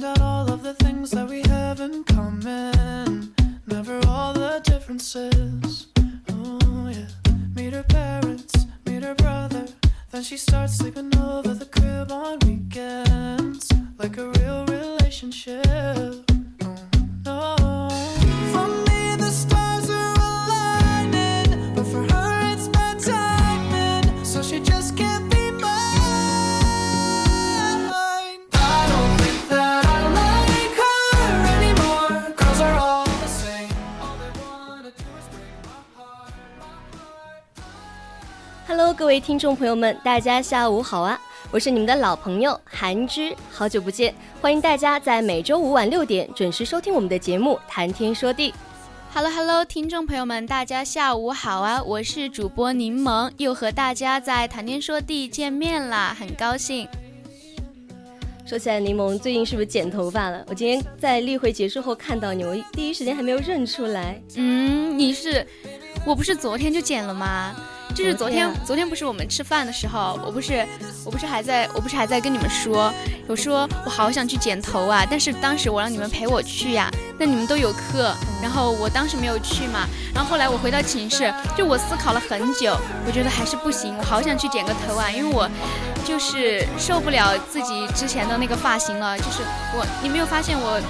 find out all of the things that we have in common. Never all the differences. Oh, yeah. Meet her parents, meet her brother. Then she starts sleeping 位听众朋友们，大家下午好啊！我是你们的老朋友韩之，好久不见，欢迎大家在每周五晚六点准时收听我们的节目《谈天说地》。Hello，Hello，听众朋友们，大家下午好啊！我是主播柠檬，又和大家在《谈天说地》见面啦，很高兴。说起来，柠檬最近是不是剪头发了？我今天在例会结束后看到你，我第一时间还没有认出来。嗯，你是，我不是昨天就剪了吗？就是昨天，昨天不是我们吃饭的时候，我不是，我不是还在，我不是还在跟你们说，我说我好想去剪头啊，但是当时我让你们陪我去呀，那你们都有课，然后我当时没有去嘛，然后后来我回到寝室，就我思考了很久，我觉得还是不行，我好想去剪个头啊，因为我就是受不了自己之前的那个发型了，就是我，你没有发现我。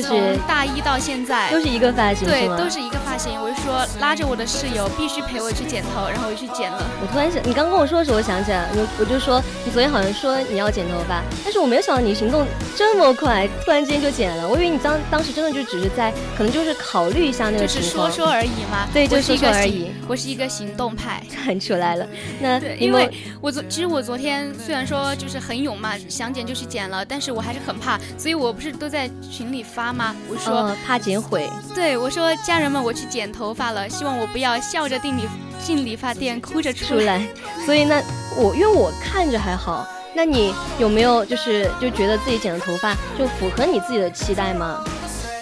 从大一到现在都是一个发型，对，都是一个发型。我就说拉着我的室友必须陪我去剪头，然后我就去剪了。我突然想，你刚跟我说的时候，我想起来，我我就说你昨天好像说你要剪头发，但是我没有想到你行动这么快，突然之间就剪了。我以为你当当时真的就只是在，可能就是考虑一下那个情况，就是说说而已嘛。对，就是说而已。我是一个行动派，看出来了。那因为我昨其实我昨天虽然说就是很勇嘛，想剪就去剪了，但是我还是很怕，所以我不是都在群里发吗？我说。怕剪毁，对我说：“家人们，我去剪头发了，希望我不要笑着进理进理发店，哭着出来。”所以那我因为我看着还好，那你有没有就是就觉得自己剪的头发就符合你自己的期待吗？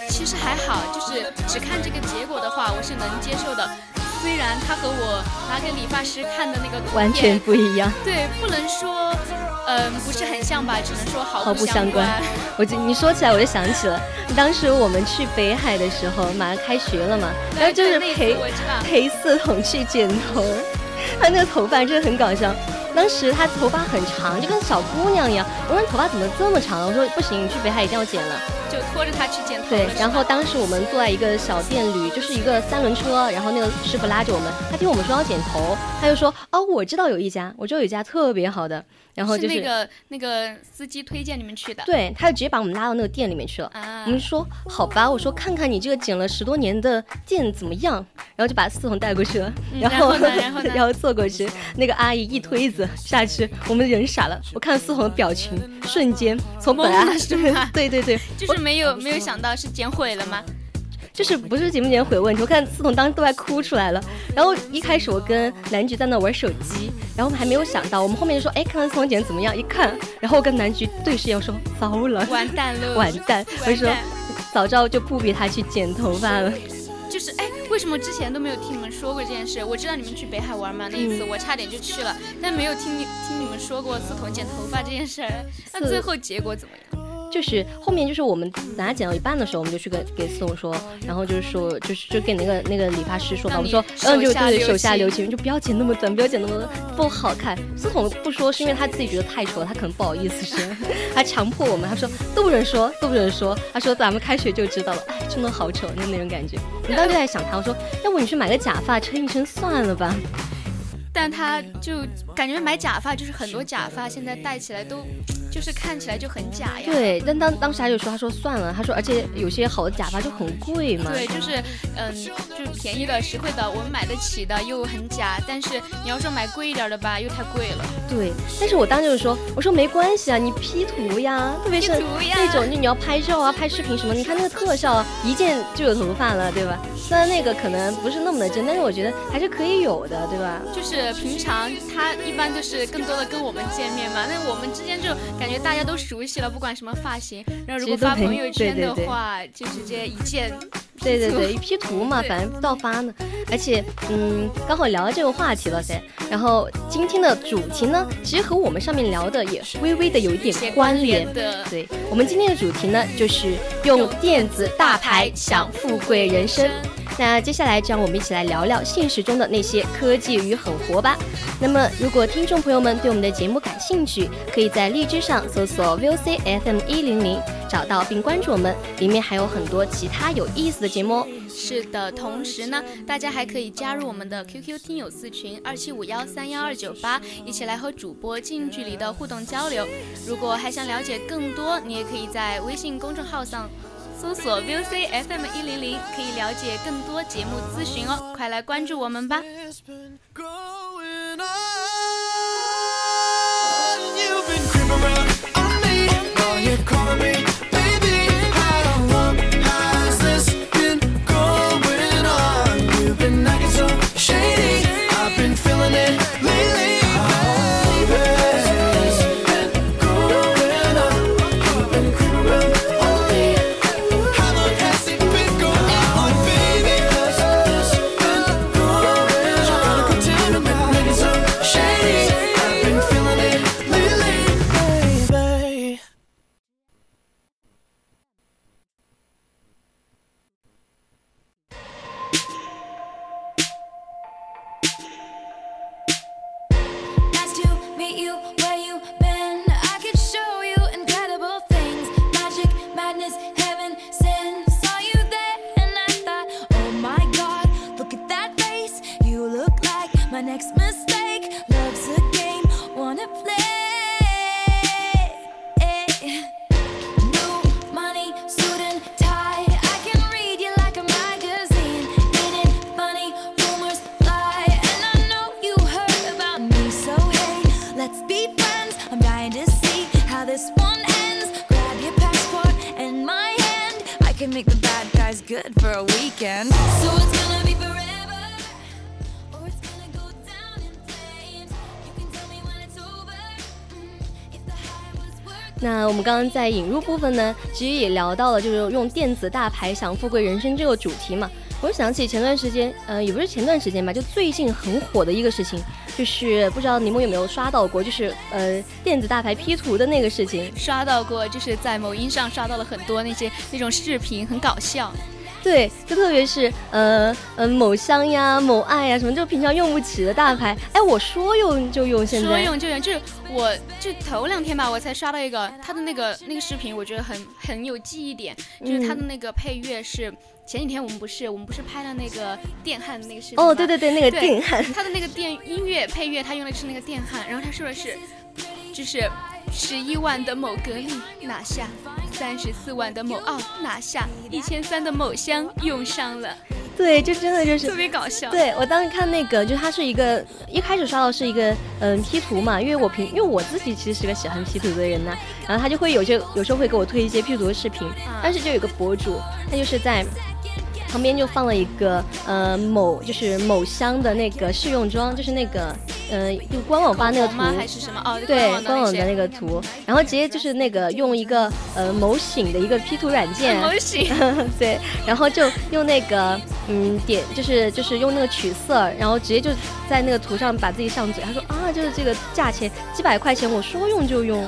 其实还好，就是只看这个结果的话，我是能接受的。虽然他和我拿给理发师看的那个完全不一样，对，不能说。嗯，不是很像吧？只能说毫不相关。我就你说起来，我就想起了当时我们去北海的时候，马上开学了嘛，然后就是陪陪四筒去剪头，他那个头发真的很搞笑。当时他头发很长，就跟小姑娘一样。我说头发怎么这么长？我说不行，你去北海一定要剪了。就拖着他去剪头。对，然后当时我们坐在一个小电驴，就是一个三轮车，然后那个师傅拉着我们，他听我们说要剪头，他就说哦，我知道有一家，我知道有一家特别好的。然后就是那个那个司机推荐你们去的，对，他就直接把我们拉到那个店里面去了。我们说好吧，我说看看你这个剪了十多年的店怎么样，然后就把四彤带过去了，然后然后 然后坐过去，那个阿姨一推子下去，我们人傻了，我看四彤的表情，瞬间从本来是 对对对，就是没有没有想到是剪毁了吗？就是不是节目剪毁问题，我看思彤当时都快哭出来了。然后一开始我跟南菊在那玩手机，然后我们还没有想到，我们后面就说，哎，看看思彤剪怎么样？一看，然后我跟南菊对视，要说糟了，完蛋了，完蛋！我就说早知道就不逼他去剪头发了。就是哎，为什么之前都没有听你们说过这件事？我知道你们去北海玩嘛，那一次我差点就去了，但没有听你听你们说过四筒剪头发这件事儿。那最后结果怎么样？就是后面就是我们等下剪到一半的时候，我们就去跟给思彤说，然后就是说就是就给那个那个理发师说吧，我们说嗯就对手下留情，就不要剪那么短，不要剪那么不好看。思彤不说是因为他自己觉得太丑了，他可能不好意思说，他强迫我们，他说都不准说，都不准说。他说咱们开学就知道了，哎，真的好丑，就那种感觉。我当时在想他，我说要不你去买个假发撑一撑算了吧。但他就感觉买假发就是很多假发现在戴起来都。就是看起来就很假呀。对，但当当时他就说，他说算了，他说而且有些好的假发就很贵嘛。对，就是嗯，就是便宜的、实惠的，我们买得起的又很假。但是你要说买贵一点的吧，又太贵了。对，但是我当时就说，我说没关系啊，你 P 图呀，特别是那种就你要拍照啊、拍视频什么，你看那个特效，一键就有头发了，对吧？虽然那个可能不是那么的真，但是我觉得还是可以有的，对吧？就是平常他一般就是更多的跟我们见面嘛，那我们之间就感。感觉大家都熟悉了，不管什么发型，然后如果发朋友圈的话，就直接一键，对对对，一 P 图嘛，反正倒发呢。而且，嗯，刚好聊到这个话题了噻。然后今天的主题呢，其实和我们上面聊的也微微的有一点关联的。对我们今天的主题呢，就是用电子大牌享富贵人生。那接下来，就让我们一起来聊聊现实中的那些科技与狠活吧。那么，如果听众朋友们对我们的节目感兴趣，可以在荔枝上搜索 VOC FM 一零零，找到并关注我们，里面还有很多其他有意思的节目。是的，同时呢，大家还可以加入我们的 QQ 听友四群二七五幺三幺二九八，一起来和主播近距离的互动交流。如果还想了解更多，你也可以在微信公众号上。搜索 VOC FM 一零零，可以了解更多节目咨询哦，快来关注我们吧。刚刚在引入部分呢，其实也聊到了，就是用电子大牌享富贵人生这个主题嘛。我就想起前段时间，呃，也不是前段时间吧，就最近很火的一个事情，就是不知道你们有没有刷到过，就是呃电子大牌 P 图的那个事情。刷到过，就是在某音上刷到了很多那些那种视频，很搞笑。对，就特别是呃呃某香呀、某爱呀什么，就平常用不起的大牌，哎，我说用就用，现在说用就用，就是我就头两天吧，我才刷到一个他的那个那个视频，我觉得很很有记忆点，就是他的那个配乐是前几天我们不是我们不是拍了那个电焊的那个视频哦，对对对，那个电焊，他的那个电音乐配乐他用的是那个电焊，然后他说的是就是。十一万的某格力拿下，三十四万的某奥拿下，一千三的某香用上了。对，就真的就是特别搞笑。对我当时看那个，就它是一个一开始刷到是一个嗯 P 图嘛，因为我平因为我自己其实是个喜欢 P 图的人呢，然后他就会有些有时候会给我推一些 P 图的视频，但是就有个博主，他就是在。旁边就放了一个呃某就是某香的那个试用装，就是那个呃就官网发那个图。还是什么？哦对官网的那个图，然后直接就是那个用一个呃某醒的一个 P 图软件，某醒。对，然后就用那个嗯点就是就是用那个取色，然后直接就在那个图上把自己上嘴，他说啊就是这个价钱几百块钱，我说用就用。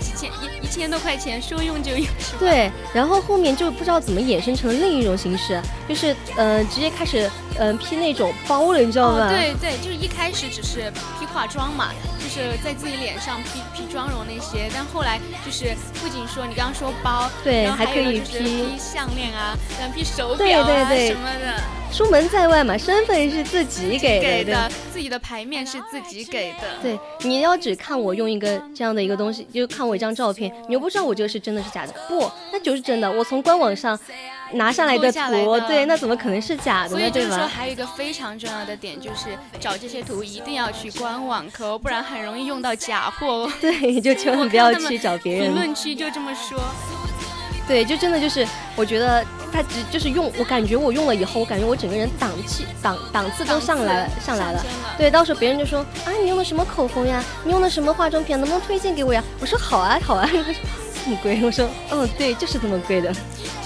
几千一一千多块钱说用就用。对，然后后面就不知道怎么衍生成了另一种形式，就是呃直接开始嗯批那种包了，你知道吗？对对，就是一开始只是批化妆嘛，就是在自己脸上 P P 妆容那些，但后来就是不仅说你刚刚说包，对，还可以 P 项链啊，然后 P 手表啊什么的。出门在外嘛，身份是自己给的，自己的牌面是自己给的。对，你要只看我用一个这样的一个东西，就看我一张照片，你又不知道我这个是真的是假的。不，那就是真的，我从官网上拿上来的图，对，那怎么可能是假的呢？对吧？说还有一个非常重要的点，就是找这些图一定要去官网抠，不然很容易用到假货。对，就千万不要去找别人。评论区就这么说。对，就真的就是，我觉得他只就是用，我感觉我用了以后，我感觉我整个人档次档档次都上来了上来了。对，到时候别人就说啊，你用的什么口红呀？你用的什么化妆品？能不能推荐给我呀？我说好啊，好啊。他说这么贵？我说嗯，对，就是这么贵的。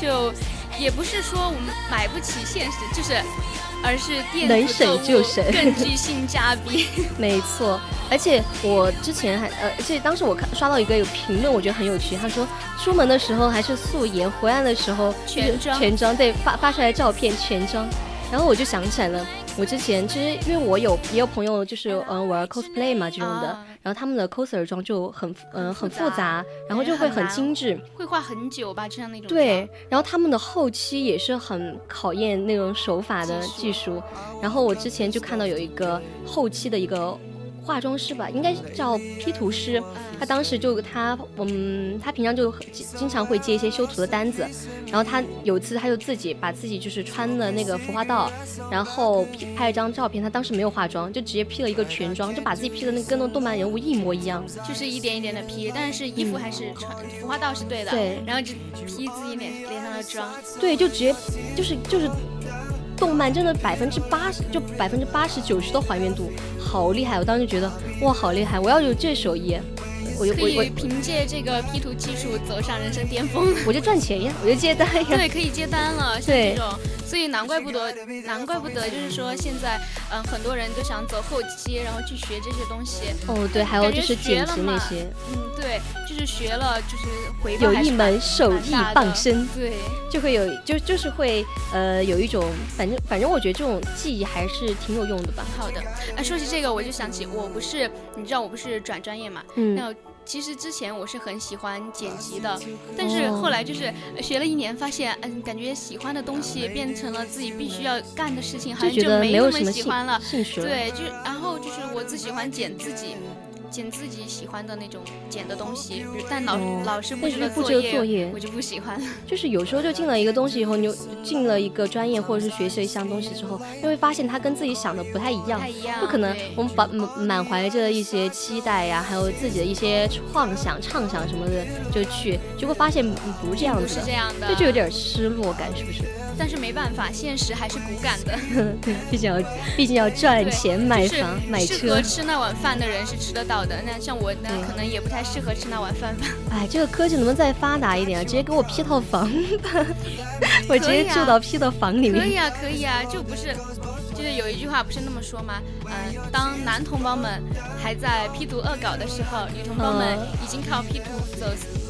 就也不是说我们买不起现实，就是。而是电能省就省，更具性价比。没错，而且我之前还呃，而且当时我看刷到一个有评论，我觉得很有趣。他说出门的时候还是素颜，回来的时候全妆，全妆对发发出来照片全妆。然后我就想起来了。我之前其实因为我有也有朋友就是嗯。玩 cosplay 嘛这种的，然后他们的 coser 妆就很嗯很复杂，然后就会很精致，会画很久吧，就像那种对，然后他们的后期也是很考验那种手法的技术，然后我之前就看到有一个后期的一个。化妆师吧，应该叫 P 图师。他当时就他，嗯，他平常就经常会接一些修图的单子。然后他有一次，他就自己把自己就是穿的那个服化道，然后拍了张照片。他当时没有化妆，就直接 P 了一个全妆，就把自己 P 的那跟那动漫人物一模一样。就是一点一点的 P，但是衣服还是穿服化道是对的。对。然后就 P 自己脸脸上的妆。对，就直接就是就是。动漫真的百分之八十，就百分之八十九十的还原度，好厉害！我当时觉得，哇，好厉害！我要有这手艺，我就可以凭借这个 P 图技术走上人生巅峰，我就赚钱呀，我就接单呀。对，可以接单了，像这种。所以难怪不得，难怪不得，就是说现在，嗯，很多人都想走后期，然后去学这些东西。哦，对，还有就是剪辑那些。嗯，对，就是学了，就是回有一门手艺傍身，对，就会有，就就是会，呃，有一种，反正反正我觉得这种技艺还是挺有用的吧。好的，哎，说起这个，我就想起，我不是，你知道我不是转专业嘛？嗯。那其实之前我是很喜欢剪辑的，但是后来就是学了一年，发现嗯，感觉喜欢的东西变成了自己必须要干的事情，好像就没那么喜欢了。对，就然后就是我只喜欢剪自己。剪自己喜欢的那种剪的东西，但老老师布置的作业，我就不喜欢。就是有时候就进了一个东西以后，你进了一个专业或者是学习了一项东西之后，就会发现它跟自己想的不太一样。不可能，我们把满怀着一些期待呀，还有自己的一些幻想、畅想什么的就去，结果发现不是这样子，不是这样的，这就有点失落感，是不是？但是没办法，现实还是骨感的。对，毕竟要，毕竟要赚钱买房买车。适合吃那碗饭的人是吃得到的，那像我呢，可能也不太适合吃那碗饭吧。哎，这个科技能不能再发达一点啊？直接给我批套房吧，我直接住到批的房里面。可以啊，可以啊，就不是，就是有一句话不是那么说吗？嗯，当男同胞们还在 P 图恶搞的时候，女同胞们已经靠 P 图走。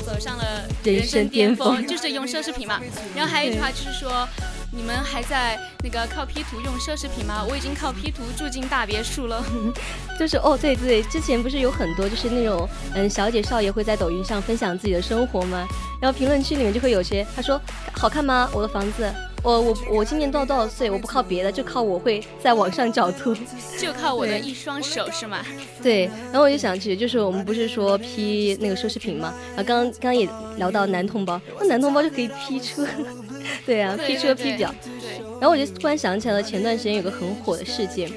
走上了人生巅峰，就是用奢侈品嘛。然后还有一句话就是说，你们还在那个靠 P 图用奢侈品吗？我已经靠 P 图住进大别墅了。就是哦，对对，之前不是有很多就是那种嗯小姐少爷会在抖音上分享自己的生活吗？然后评论区里面就会有些他说好看吗？我的房子。我我我今年多少多少岁？我不靠别的，就靠我会在网上找图，就靠我的一双手是吗？对，然后我就想起，就是我们不是说 P 那个奢侈品吗？然后刚刚刚也聊到男同胞，那男同胞就可以 P 车，对啊，P 车 P 表。对。然后我就突然想起来了，前段时间有个很火的事件，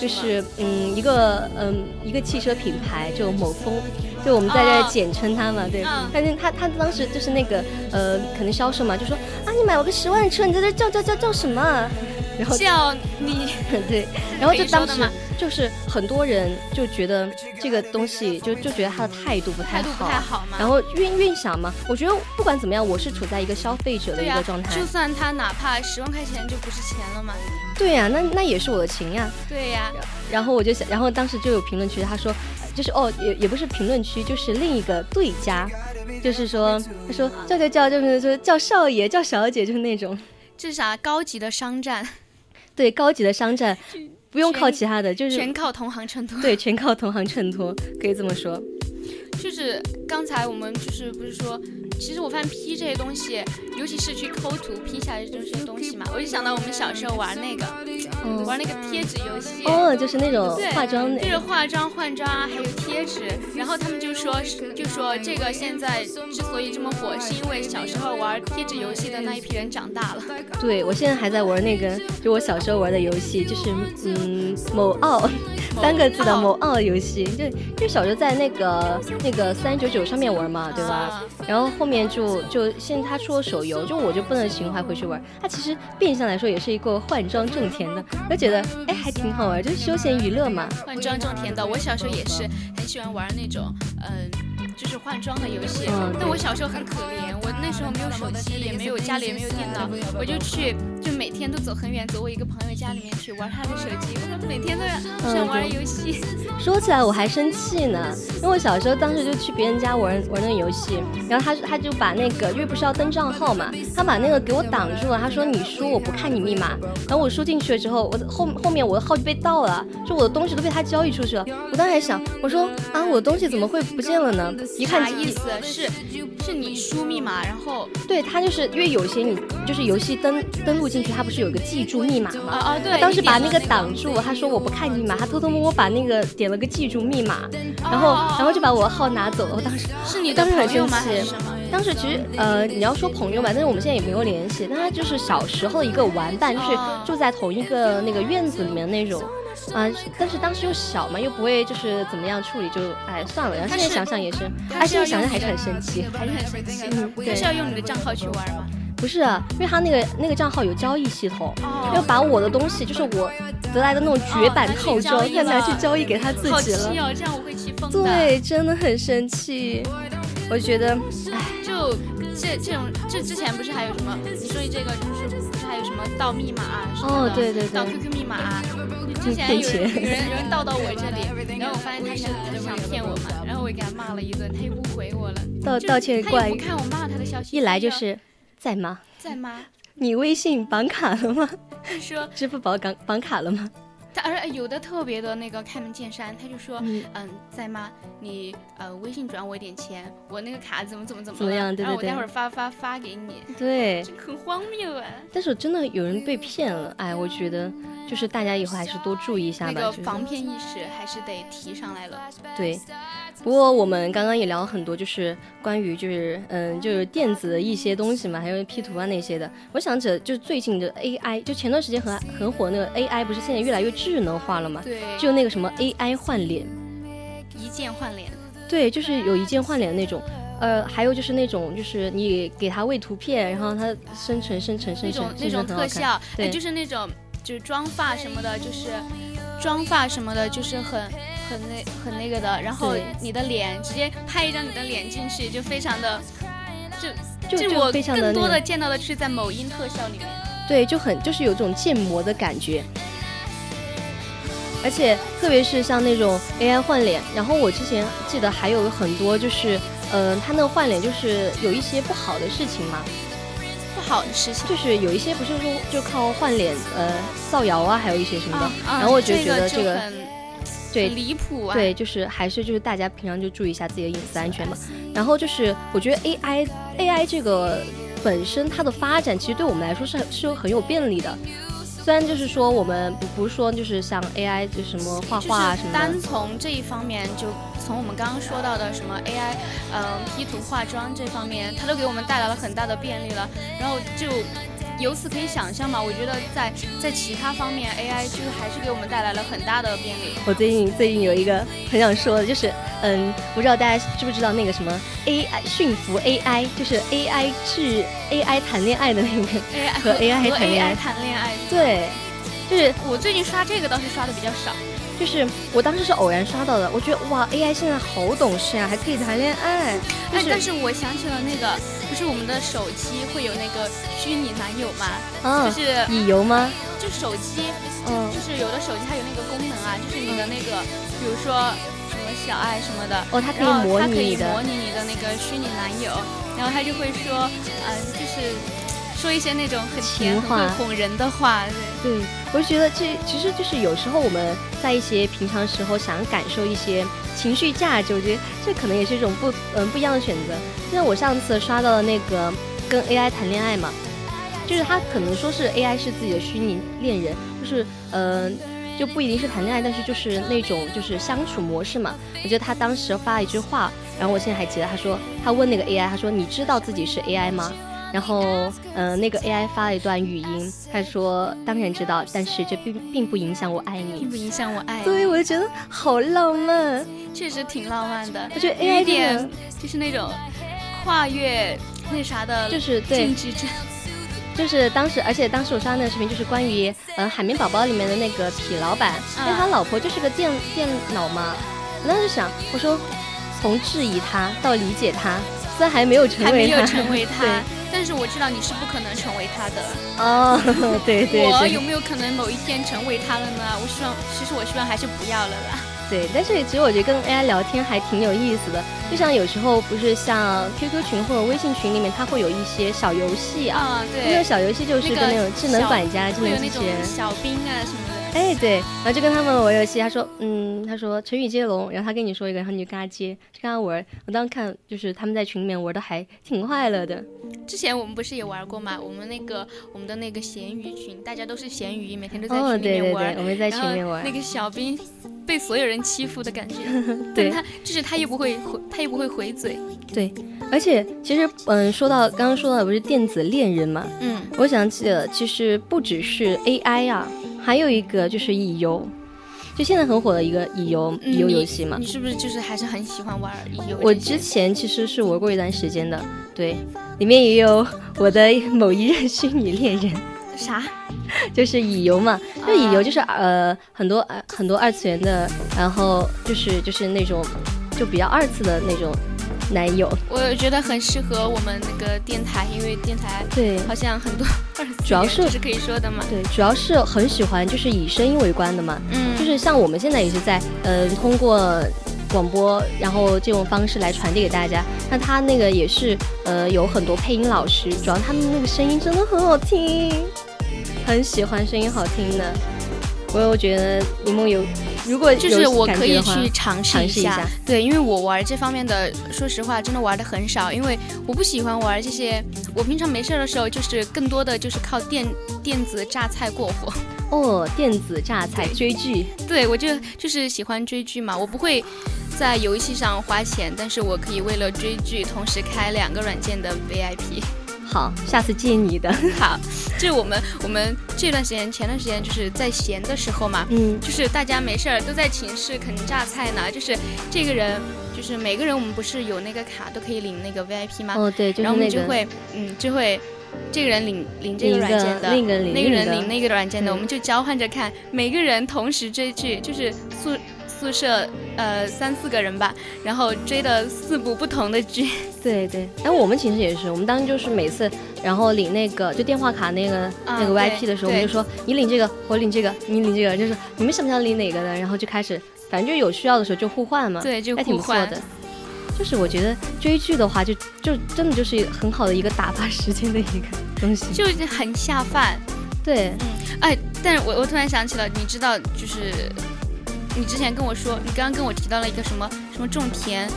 就是嗯一个嗯一个汽车品牌就某风。就我们在这简称他嘛，对，但是他他当时就是那个呃，可能销售嘛，就说啊，你买了个十万的车，你在这叫叫叫叫什么？然后叫你 对，然后就当时就是很多人就觉得这个东西就就觉得他的态度不太好，不太好嘛。然后运运想嘛，我觉得不管怎么样，我是处在一个消费者的一个状态，就算他哪怕十万块钱就不是钱了嘛？对呀，那那也是我的情呀。对呀，然后我就想，然后当时就有评论区他说。就是哦，也也不是评论区，就是另一个对家，就是说，他说叫叫叫，就是说叫少爷叫小姐，就是那种。这是啥高级的商战？对，高级的商战，不用靠其他的，就是全靠同行衬托。对，全靠同行衬托，可以这么说。就是刚才我们就是不是说。其实我发现 P 这些东西，尤其是去抠图 P 下来这些东西嘛，我就想到我们小时候玩那个，玩那个贴纸游戏。哦，就是那种化妆，就是化妆换装啊，还有贴纸。然后他们就说，就说这个现在之所以这么火，是因为小时候玩贴纸游戏的那一批人长大了。对，我现在还在玩那个，就我小时候玩的游戏，就是嗯某奥三个字的某奥游戏，就就小时候在那个那个三九九上面玩嘛，对吧？然后后。面就就现在他出了手游，就我就不能情怀回去玩。他其实变相来说也是一个换装种田的，我觉得哎还挺好玩，就是休闲娱乐嘛。换装种田的，我小时候也是很喜欢玩那种，嗯。就是换装的游戏，但我小时候很可怜，我那时候没有手机，也没有家里也没有电脑，我就去，就每天都走很远，走我一个朋友家里面去玩他的手机，我每天都要想玩游戏。说起来我还生气呢，因为我小时候当时就去别人家玩玩那个游戏，然后他他就把那个，因为不是要登账号嘛，他把那个给我挡住了，他说你输我不看你密码，然后我输进去了之后，我后后面我的号就被盗了，就我的东西都被他交易出去了，我当时还想，我说啊我的东西怎么会不见了呢？一看啥意思？是是你输密码，然后对他就是因为有些你就是游戏登登录进去，他不是有个记住密码吗？啊啊对。他当时把那个挡住，他说我不看密码，他偷偷摸摸把那个点了个记住密码，然后然后就把我的号拿走了。我当时是你当时很生气。当时其实呃你要说朋友吧，但是我们现在也没有联系。但他就是小时候一个玩伴，就是住在同一个那个院子里面那种。啊，但是当时又小嘛，又不会就是怎么样处理，就哎算了。然后现在想想也是，哎现在想想还是很生气，还是很生气。嗯，对。是要用你的账号去玩吗？不是，因为他那个那个账号有交易系统，要把我的东西，就是我得来的那种绝版套装，要拿去交易给他自己了。哦，这样我会气疯对，真的很生气。我觉得，哎，就这这种，这之前不是还有什么？你说这个就是不是还有什么盗密码啊什么的？哦，对对对，盗 QQ 密码啊。之前有人有人有人盗到我这里，然后我发现他是他是想骗我嘛，然后我也给他骂了一顿，他又不回我了。道道歉怪，不看我骂他的消息，一来就是在吗？在吗？你微信绑卡了吗？说支付宝绑绑卡了吗？而有的特别的那个开门见山，他就说，嗯，在吗？你呃微信转我一点钱，我那个卡怎么怎么怎么怎么样？然后我待会儿发发发给你。对，很荒谬啊！但是真的有人被骗了，哎，我觉得就是大家以后还是多注意一下吧。那个防骗意识还是得提上来了。对。不过我们刚刚也聊了很多，就是关于就是嗯就是电子的一些东西嘛，还有 P 图啊那些的。我想着就是最近的 AI，就前段时间很很火那个 AI，不是现在越来越智能化了嘛？对。就那个什么 AI 换脸，一键换脸。对，就是有一键换脸的那种。呃，还有就是那种就是你给他喂图片，然后它生成生成生成那种特效，对，就是那种就是妆发什么的，就是妆发什么的，就是很。很那很那个的，然后你的脸直接拍一张你的脸进去，就非常的，就就我更多的见到的是在某音特效里面，对，就很就是有种建模的感觉，而且特别是像那种 AI 换脸，然后我之前记得还有很多就是，嗯，他那个换脸就是有一些不好的事情嘛，不好的事情，就是有一些不是说就靠换脸呃造谣啊，还有一些什么的，然后我就觉得这个。对，离谱啊！对，就是还是就是大家平常就注意一下自己的隐私安全嘛。然后就是我觉得 AI AI 这个本身它的发展其实对我们来说是是有很有便利的。虽然就是说我们不不是说就是像 AI 就什么画画什么，单从这一方面就从我们刚刚说到的什么 AI 嗯 P 图化妆这方面，它都给我们带来了很大的便利了。然后就。由此可以想象嘛，我觉得在在其他方面，AI 就是还是给我们带来了很大的便利。我最近最近有一个很想说的，就是嗯，不知道大家知不知道那个什么 AI 驯服 AI，就是 AI 治 AI 谈恋爱的那个 AI 和 AI 谈恋爱谈恋爱。对，就是我最近刷这个倒是刷的比较少。就是我当时是偶然刷到的，我觉得哇，AI 现在好懂事啊，还可以谈恋爱。哎，但是我想起了那个，不是我们的手机会有那个虚拟男友吗？嗯，就是乙游吗？就手机，嗯，就是有的手机它有那个功能啊，就是你的那个，比如说什么么小爱什么的。哦，它可以模拟你的，模拟你的那个虚拟男友，然后他就会说，嗯，就是说一些那种很甜、很哄人的话。对，我就觉得这其实就是有时候我们在一些平常时候想感受一些情绪价值，我觉得这可能也是一种不嗯不一样的选择。就像我上次刷到了那个跟 AI 谈恋爱嘛。就是他可能说是 AI 是自己的虚拟恋人，就是嗯，就不一定是谈恋爱，但是就是那种就是相处模式嘛。我觉得他当时发了一句话，然后我现在还记得，他说他问那个 AI，他说你知道自己是 AI 吗？然后嗯，那个 AI 发了一段语音，他说当然知道，但是这并并不影响我爱你，并不影响我爱。对，我就觉得好浪漫，确实挺浪漫的。我觉得 AI 点就是那种跨越那啥的，就是对。就是当时，而且当时我刷那个视频，就是关于呃海绵宝宝里面的那个痞老板，因为他老婆就是个电电脑嘛。我当时想，我说从质疑他到理解他，虽然还没有成为他，没有成为他，但是我知道你是不可能成为他的。哦，对对。我有没有可能某一天成为他了呢？我希望，其实我希望还是不要了啦。对，但是其实我觉得跟 AI 聊天还挺有意思的，就像有时候不是像 QQ 群或者微信群里面，它会有一些小游戏啊，对，那种小游戏就是跟那种智能管家、智能机器人、小兵啊什么的。哎，对，然后就跟他们玩游戏，他说，嗯，他说成语接龙，然后他跟你说一个，然后你就跟他接，就跟他玩。我当时看就是他们在群里面玩的还挺快乐的。之前我们不是也玩过吗？我们那个我们的那个咸鱼群，大家都是咸鱼，每天都在群里面玩。我们在群里面玩。那个小兵。被所有人欺负的感觉，对他就是他又不会回，他又不会回嘴。对，而且其实嗯，说到刚刚说到的不是电子恋人嘛，嗯，我想起了，其实不只是 AI 啊，还有一个就是乙游，就现在很火的一个乙游乙游游戏嘛。你是不是就是还是很喜欢玩乙游？我之前其实是玩过一段时间的，对，里面也有我的某一任虚拟恋人。啥？就是乙游嘛，就乙游就是呃很多呃很多二次元的，然后就是就是那种就比较二次的那种男友。我觉得很适合我们那个电台，因为电台对好像很多二主要是是可以说的嘛。对，主要是很喜欢就是以声音为观的嘛。嗯，就是像我们现在也是在呃通过广播，然后这种方式来传递给大家。那他那个也是呃有很多配音老师，主要他们那个声音真的很好听。很喜欢声音好听的，我我觉得柠檬有，如果就是我可以去尝试一下，对，因为我玩这方面的，说实话真的玩的很少，因为我不喜欢玩这些，我平常没事的时候就是更多的就是靠电电子榨菜过活。哦，电子榨菜追剧，对我就就是喜欢追剧嘛，我不会在游戏上花钱，但是我可以为了追剧同时开两个软件的 VIP。好，下次借你的。好，就我们我们这段时间，前段时间就是在闲的时候嘛，嗯，就是大家没事儿都在寝室啃榨菜呢。就是这个人，就是每个人我们不是有那个卡都可以领那个 VIP 吗？哦，对，然后我们就会，嗯，就会这个人领领这个软件的，那个人领那个软件的，我们就交换着看，每个人同时追剧，就是宿。宿舍呃三四个人吧，然后追的四部不同的剧。对对，哎，我们寝室也是，我们当时就是每次，然后领那个就电话卡那个那个 VIP 的时候，我们就说你领这个，我领这个，你领这个，就是你们想不想领哪个的，然后就开始，反正就有需要的时候就互换嘛。对，就还挺不错的。就是我觉得追剧的话，就就真的就是很好的一个打发时间的一个东西，就是很下饭。对，嗯，哎，但是我我突然想起了，你知道就是。你之前跟我说，你刚刚跟我提到了一个什么什么种田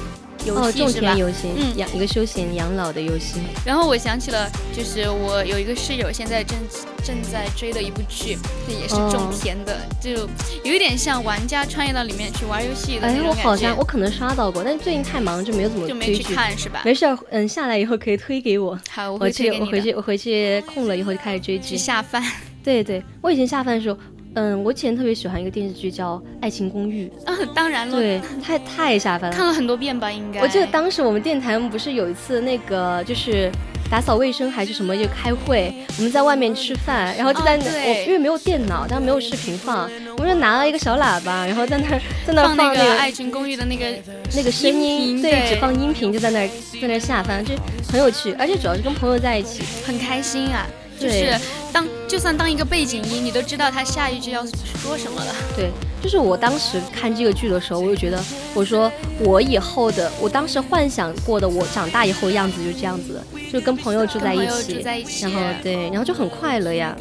游戏是吧？种田游戏，嗯，养一个休闲养老的游戏。然后我想起了，就是我有一个室友现在正正在追的一部剧，这也是种田的，就有一点像玩家穿越到里面去玩游戏的。哎，我好像我可能刷到过，但是最近太忙就没有怎么就没去看是吧？没事，嗯，下来以后可以推给我。好，我回去我回去我回去空了以后就开始追剧下饭。对对，我以前下饭的时候。嗯，我以前特别喜欢一个电视剧叫《爱情公寓》。嗯，当然了。对，太太下饭了。看了很多遍吧，应该。我记得当时我们电台不是有一次那个就是打扫卫生还是什么就开会，我们在外面吃饭，然后就在那，因为没有电脑，但没有视频放，我们就拿了一个小喇叭，然后在那在那放那个《爱情公寓》的那个那个声音，对，只放音频，就在那在那下饭，就很有趣，而且主要是跟朋友在一起，很开心啊。就是当就算当一个背景音，你都知道他下一句要说什么了。对，就是我当时看这个剧的时候，我就觉得，我说我以后的，我当时幻想过的我长大以后的样子就这样子的，就跟朋友住在一起，然后对，然后就很快乐呀，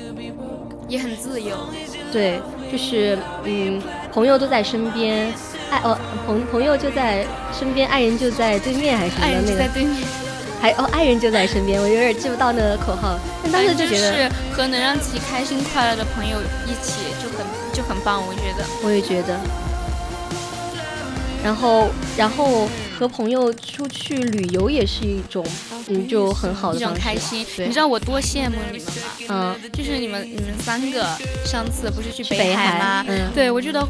也很自由。对，就是嗯，朋友都在身边，爱哦，朋朋友就在身边，爱人就在对面，还是什么的那个？在对面。还哦，爱人就在身边，我有点记不到那个口号，但当时就觉得是和能让自己开心快乐的朋友一起就很就很棒，我觉得。我也觉得。然后，然后和朋友出去旅游也是一种。嗯，就很好的一种开心。你知道我多羡慕你们吗？嗯，就是你们，你们三个上次不是去北海吗？嗯，对，我觉得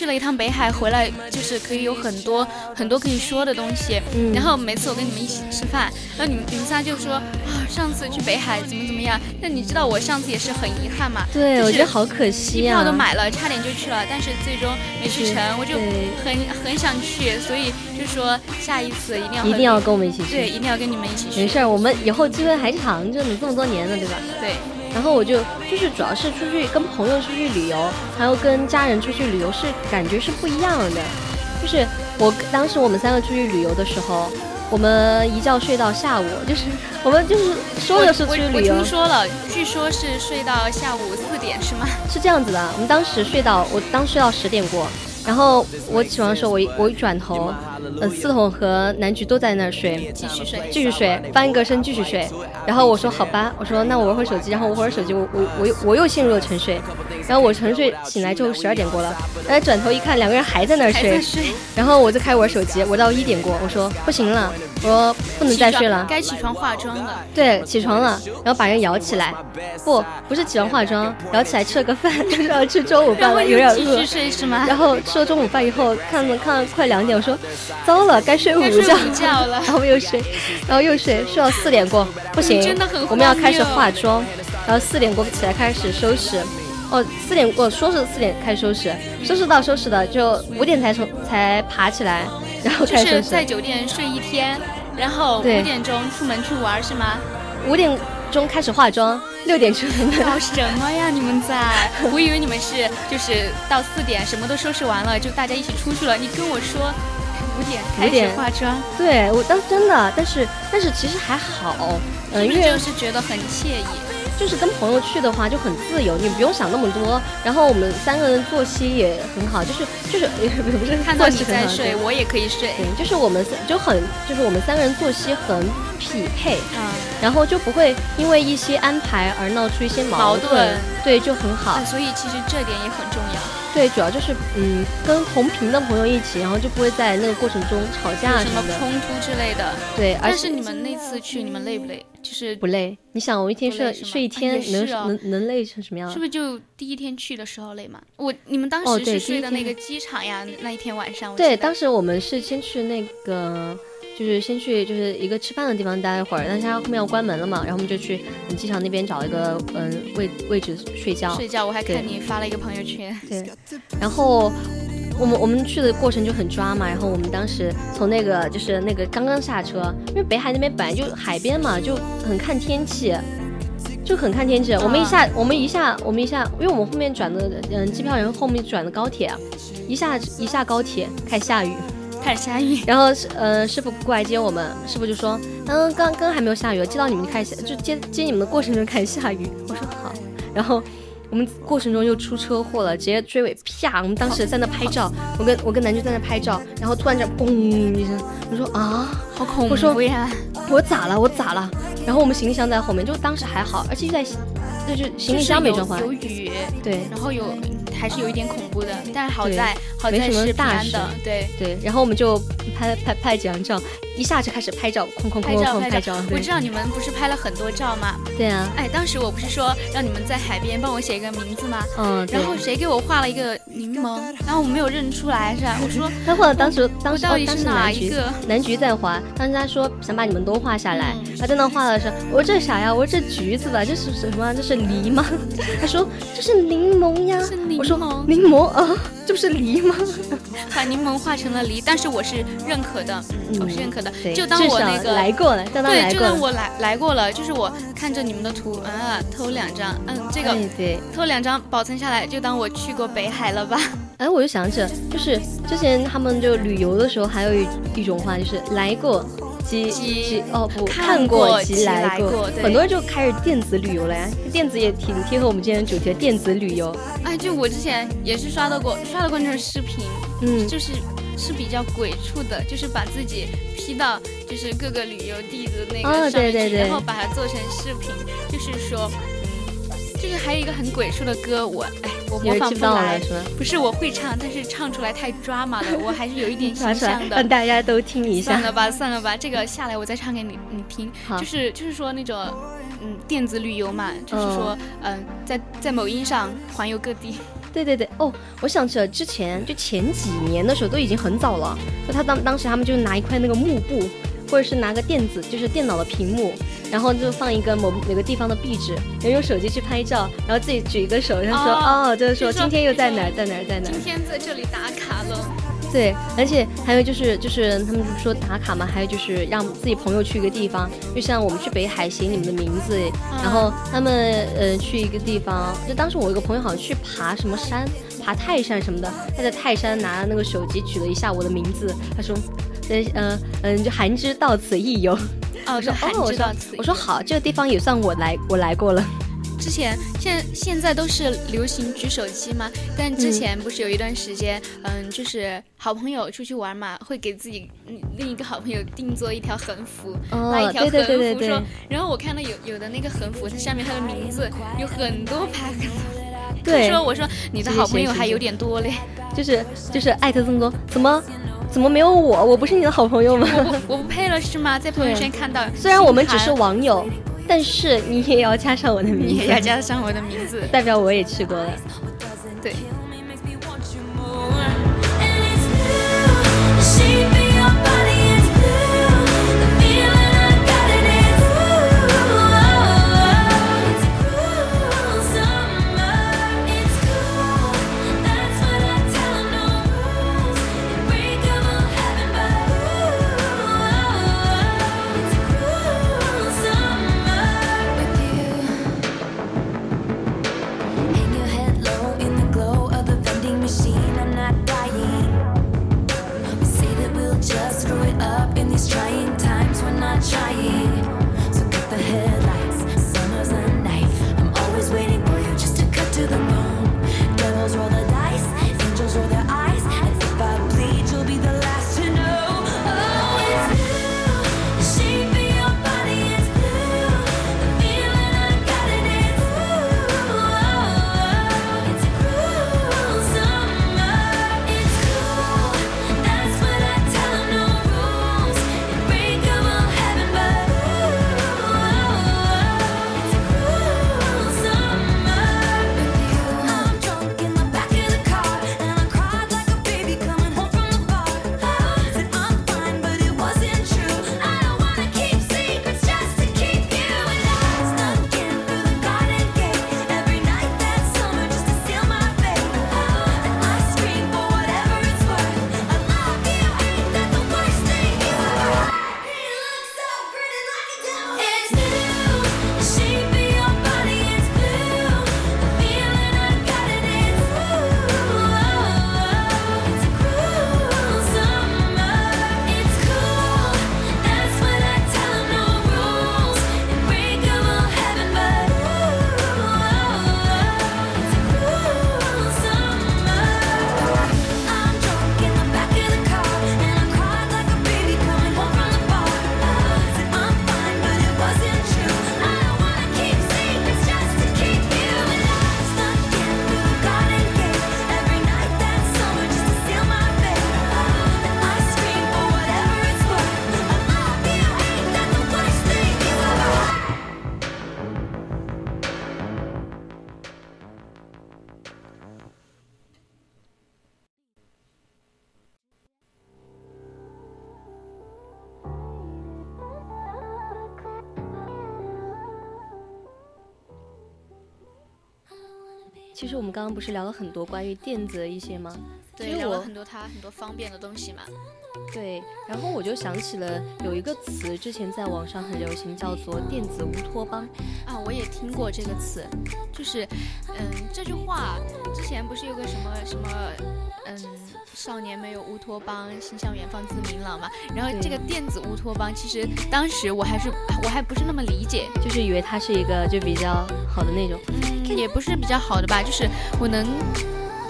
去了一趟北海回来，就是可以有很多很多可以说的东西。嗯，然后每次我跟你们一起吃饭，然后你们你们仨就说啊，上次去北海怎么怎么样？那你知道我上次也是很遗憾嘛？对，我觉得好可惜机票都买了，差点就去了，但是最终没去成。我就很很想去，所以就说下一次一定要一定要跟我们一起去，对，一定要跟你们一起去。没事儿，我们以后机会还长着呢，这么多年了，对吧？对。然后我就就是主要是出去跟朋友出去旅游，还有跟家人出去旅游是感觉是不一样的。就是我当时我们三个出去旅游的时候，我们一觉睡到下午，就是我们就是说的是出去旅游。我听说了，据说是睡到下午四点，是吗？是这样子的，我们当时睡到我当时睡到十点过。然后我起床的时候，我一我一转头，呃，四筒和南菊都在那儿睡，继续睡，继续睡，翻一个身继续睡。然后我说好吧，我说那我玩会儿手机，然后我玩会儿手机，我我我又我又陷入了沉睡。然后我沉睡醒来之后十二点过了，然后转头一看，两个人还在那儿睡，然后我就开始玩手机，玩到一点过，我说不行了，我说不能再睡了，该起床化妆了。对，起床了，然后把人摇起来，不不是起床化妆，摇起来吃了个饭，就是要吃中午饭了，有点饿。继续睡是吗？然后吃了中午饭以后，看了看快两点，我说糟了，该睡午觉了，然后又睡，然后又睡，睡到四点过，不行，我们要开始化妆，然后四点过起来开始收拾。哦，四点过说是四点开始收拾，收拾到收拾的就五点才从才爬起来，然后开始就是在酒店睡一天，然后五点钟出门去玩是吗？五点钟开始化妆，六点出门。搞什么呀？你们在？我以为你们是就是到四点什么都收拾完了，就大家一起出去了。你跟我说五点开始化妆，对我当真的，但是但是其实还好，嗯，因为就是觉得很惬意。就是跟朋友去的话就很自由，你不用想那么多。然后我们三个人作息也很好，就是就是 也不是看到你在睡，我也可以睡。对，就是我们就很就是我们三个人作息很匹配，嗯，然后就不会因为一些安排而闹出一些矛盾，对，就很好。所以其实这点也很重要。对，主要就是嗯，跟同频的朋友一起，然后就不会在那个过程中吵架什么冲突之类的。对，但是你们那次去，你们累不累？就是不累。你想，我一天睡睡一天，能能能累成什么样？是不是就第一天去的时候累嘛？我你们当时是睡的那个机场呀？那一天晚上。对，当时我们是先去那个。就是先去就是一个吃饭的地方待一会儿，但是他后面要关门了嘛，然后我们就去机场那边找一个嗯位位置睡觉。睡觉，我还看你发了一个朋友圈。对，然后我们我们去的过程就很抓嘛，然后我们当时从那个就是那个刚刚下车，因为北海那边本来就海边嘛，就很看天气，就很看天气。我们一下我们一下我们一下，因为我们后面转的嗯机票人后面转的高铁，一下一下高铁开始下雨。开始下雨，然后呃师傅过来接我们，师傅就说，嗯刚刚还没有下雨，接到你们就开始就接接你们的过程中开始下雨，我说好，然后我们过程中又出车祸了，直接追尾啪，我们当时在那拍照，我跟我跟南军在那拍照，然后突然间嘣一声，我说啊好恐怖，我说我咋了我咋了，然后我们行李箱在后面，就当时还好，而且在就是行李箱没装有雨，对，然后有。还是有一点恐怖的，但是好在好在是大的，对对。然后我们就拍拍拍几张照，一下就开始拍照，哐哐哐哐拍照。我知道你们不是拍了很多照吗？对啊。哎，当时我不是说让你们在海边帮我写一个名字吗？嗯。然后谁给我画了一个柠檬？然后我没有认出来是吧？我说他画当时当时到底是哪一个？南橘在画，当时他说想把你们都画下来。他在那画的时候，我说这是啥呀？我说这橘子吧，这是什么？这是梨吗？他说这是柠檬呀。我说柠檬。啊，这不是梨吗？把柠檬画成了梨，但是我是认可的，我是认可可的。就当我那个来过了，对，就当我来来过了，就是我看着你们的图啊，偷两张，嗯，这个对，偷两张保存下来，就当我去过北海了吧。哎，我就想起了，就是之前他们就旅游的时候，还有一一种话就是来过。即即哦不，看过即来过，很多人就开始电子旅游了呀。电子也挺贴合我们今天的主题的电子旅游。哎，就我之前也是刷到过，刷到过那种视频，嗯，就是是比较鬼畜的，就是把自己 P 到就是各个旅游地的那个上面去，然后把它做成视频，就是说。就是还有一个很鬼畜的歌，我哎，我模仿不来，不是我会唱，但是唱出来太抓马了，我还是有一点 形象的，让大家都听一下。算了吧，算了吧，这个下来我再唱给你你听。就是就是说那种嗯电子旅游嘛，就是说嗯在在某音上环游各地。对对对，哦，我想起了之前就前几年的时候都已经很早了，就他当当时他们就拿一块那个幕布。或者是拿个电子，就是电脑的屏幕，然后就放一个某哪个地方的壁纸，然后用手机去拍照，然后自己举一个手，然后说哦，就是说今天又在哪儿，在哪儿，在哪儿。今天在这里打卡了。对，而且还有就是就是他们说打卡嘛，还有就是让自己朋友去一个地方，就像我们去北海写你们的名字，然后他们呃去一个地方，就当时我一个朋友好像去爬什么山，爬泰山什么的，他在泰山拿那个手机举了一下我的名字，他说。嗯嗯，就韩之到此一游。哦，我说哦，我说。我说好，这个地方也算我来，我来过了。之前现现在都是流行举手机嘛，但之前不是有一段时间，嗯，就是好朋友出去玩嘛，会给自己另一个好朋友定做一条横幅，拉一条横幅说。然后我看到有有的那个横幅，它下面它的名字有很多排。对。说我说你的好朋友还有点多嘞。就是就是艾特这么多，怎么？怎么没有我？我不是你的好朋友吗？我不配了是吗？在朋友圈看到，虽然我们只是网友，但是你也要加上我的名字，你也要加上我的名字，代表我也去过了。对。不是聊了很多关于电子的一些吗？对，聊了很多它很多方便的东西嘛。对，然后我就想起了有一个词，之前在网上很流行，叫做电子乌托邦。啊，我也听过这个词，就是，嗯，这句话之前不是有个什么什么，嗯，少年没有乌托邦，心向远方自明朗嘛。然后这个电子乌托邦，其实当时我还是我还不是那么理解，就是以为它是一个就比较好的那种，嗯，也不是比较好的吧，就是我能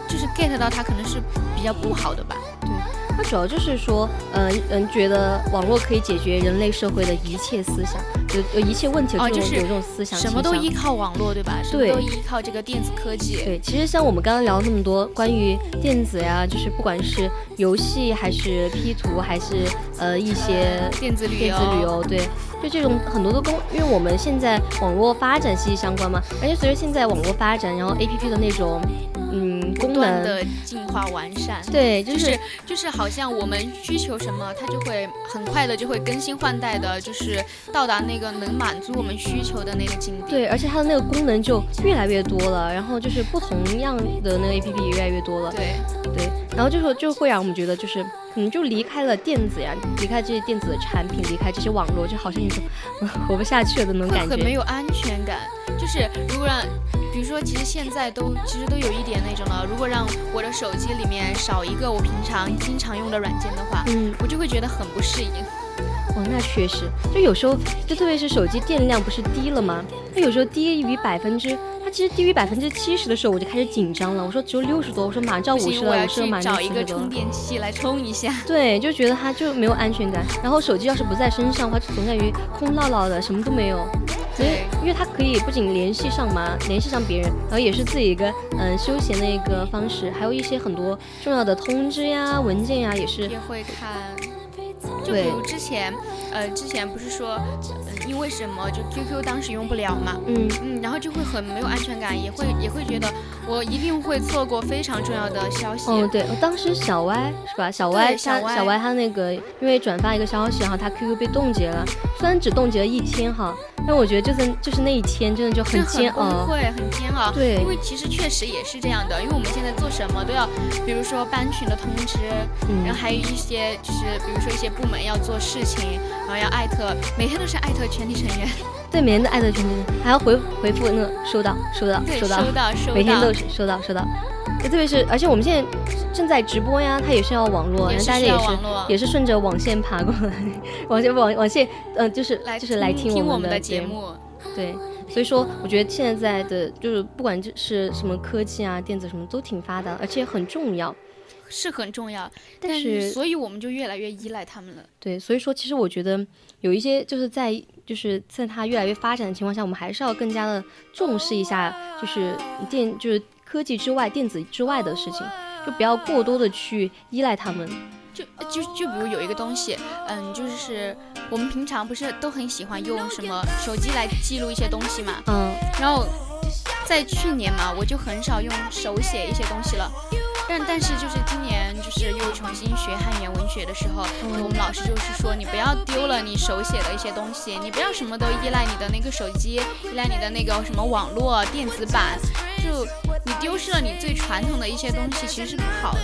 就是 get 到它可能是比较不好的吧。它主要就是说，嗯嗯，觉得网络可以解决人类社会的一切思想，有有一切问题，就是有这种思想，什么都依靠网络，对吧？对，都依靠这个电子科技。对，其实像我们刚刚聊那么多关于电子呀，就是不管是游戏还是 P 图，还是呃一些电子旅游，电子旅游，对，就这种很多都跟，因为我们现在网络发展息息相关嘛，而且随着现在网络发展，然后 A P P 的那种。嗯，功能的进化完善，对，就是就是好像我们需求什么，它就会很快的就会更新换代的，就是到达那个能满足我们需求的那个境地。对，而且它的那个功能就越来越多了，然后就是不同样的那个 A P P 也越来越多了。对对，然后就说就会让我们觉得就是可能就离开了电子呀，离开这些电子的产品，离开这些网络，就好像一种 活不下去了的那种感觉，很没有安全感。就是如果让比如说，其实现在都其实都有一点那种了。如果让我的手机里面少一个我平常经常用的软件的话，嗯，我就会觉得很不适应。哦，那确实，就有时候，就特别是手机电量不是低了吗？它有时候低于百分之，它其实低于百分之七十的时候，我就开始紧张了。我说只有六十多，我说马上五十了，五十了，马上找一个充电器来充一下。对，就觉得它就没有安全感。然后手机要是不在身上的话，就总感觉空落落的，什么都没有。对，因为它可以不仅联系上嘛，联系上别人，然后也是自己一个嗯休闲的一个方式，还有一些很多重要的通知呀、文件呀，也是也会看。就比如之前，呃，之前不是说，嗯，因为什么就 QQ 当时用不了嘛，嗯嗯，然后就会很没有安全感，也会也会觉得我一定会错过非常重要的消息。哦，对，当时小歪是吧？小歪他小歪他那个因为转发一个消息，然后他 QQ 被冻结了，虽然只冻结了一天哈。但我觉得就是就是那一天真的就很煎熬，会很煎熬。对，因为其实确实也是这样的，因为我们现在做什么都要，比如说班群的通知，然后还有一些就是比如说一些部门要做事情，然后要艾特，每天都是艾特全体成员。对，每人都艾特全体，还要回回复那个收到收到收到收到收到，每天都是收到收到。就特别是，而且我们现在正在直播呀，它也是要网络，大家也是也是顺着网线爬过来，网线网网线，嗯，就是就是来听我们的节目。对，所以说我觉得现在的就是不管是什么科技啊、电子什么都挺发达，而且很重要，是很重要。但是，所以我们就越来越依赖他们了。对，所以说其实我觉得有一些就是在就是在它越来越发展的情况下，我们还是要更加的重视一下，就是电就是。科技之外，电子之外的事情，就不要过多的去依赖他们。就就就比如有一个东西，嗯，就是我们平常不是都很喜欢用什么手机来记录一些东西嘛，嗯，然后在去年嘛，我就很少用手写一些东西了。但但是就是今年就是又重新学汉语言文学的时候，我们老师就是说你不要丢了你手写的一些东西，你不要什么都依赖你的那个手机，依赖你的那个什么网络电子版，就你丢失了你最传统的一些东西，其实是不好的。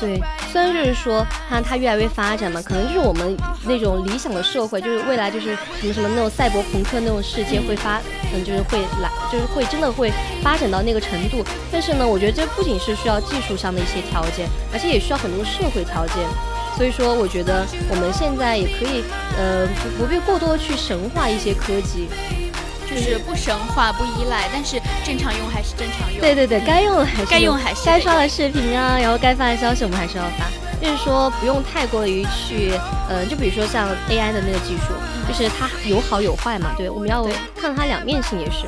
对，虽然就是说它它越来越发展嘛，可能就是我们那种理想的社会，就是未来就是什么什么那种赛博朋克那种世界会发，嗯，就是会来，就是会真的会发展到那个程度。但是呢，我觉得这不仅是需要技术上的一些条件，而且也需要很多社会条件。所以说，我觉得我们现在也可以，呃，不不必过多去神化一些科技。就是不神话不依赖，但是正常用还是正常用。对对对，该用还是该用还是该刷的视频啊，然后该发的消息我们还是要发。就是说不用太过于去，呃，就比如说像 AI 的那个技术，就是它有好有坏嘛。对，我们要看它两面性也是。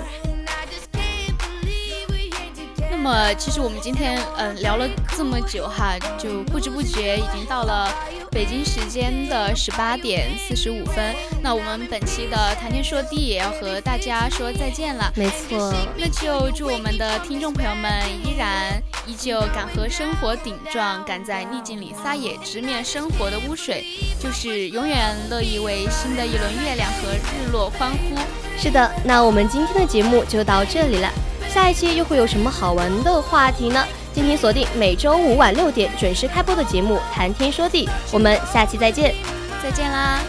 那么其实我们今天嗯聊了这么久哈，就不知不觉已经到了。北京时间的十八点四十五分，那我们本期的谈天说地也要和大家说再见了。没错，那就祝我们的听众朋友们依然依旧敢和生活顶撞，敢在逆境里撒野，直面生活的污水，就是永远乐意为新的一轮月亮和日落欢呼。是的，那我们今天的节目就到这里了，下一期又会有什么好玩的话题呢？敬请锁定每周五晚六点准时开播的节目《谈天说地》，我们下期再见，再见啦。